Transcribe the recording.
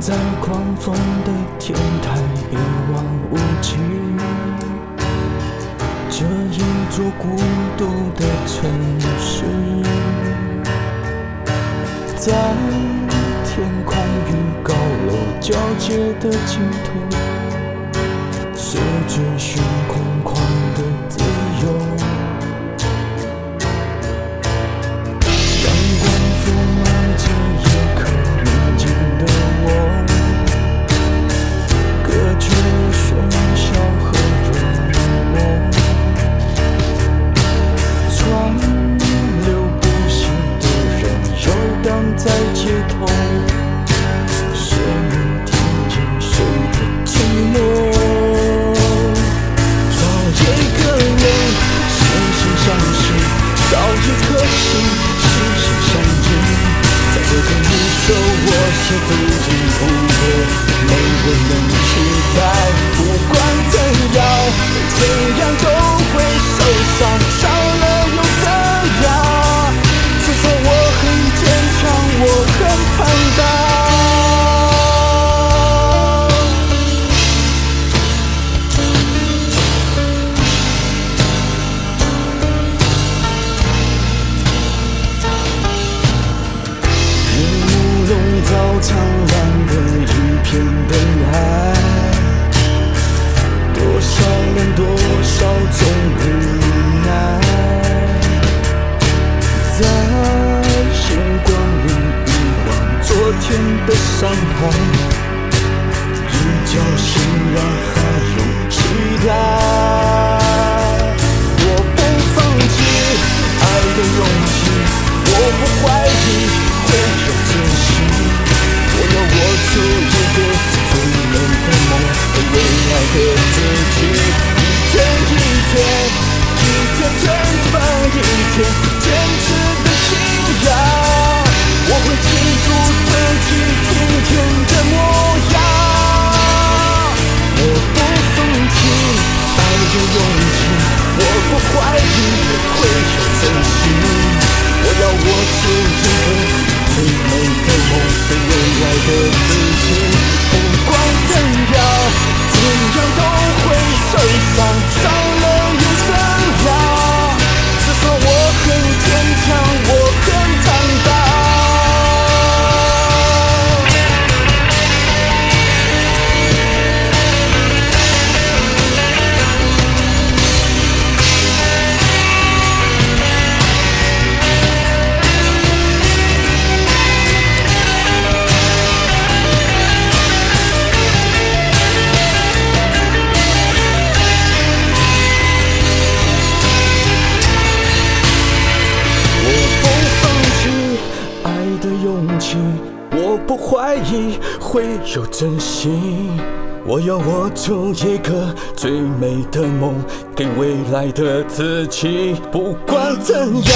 在狂风的天台一望无际，这一座孤独的城市，在天空与高楼交接的尽头，是追寻空旷没人能取代。不管怎样，怎样都会受伤，伤了又怎样？至少我很坚强，我很坦荡。日暮笼罩苍蓝的一片忘昨天的伤害，一觉醒来握住一个最美的梦被未来的自不怀疑会有真心。我要握住一个最美的梦，给未来的自己。不管怎样，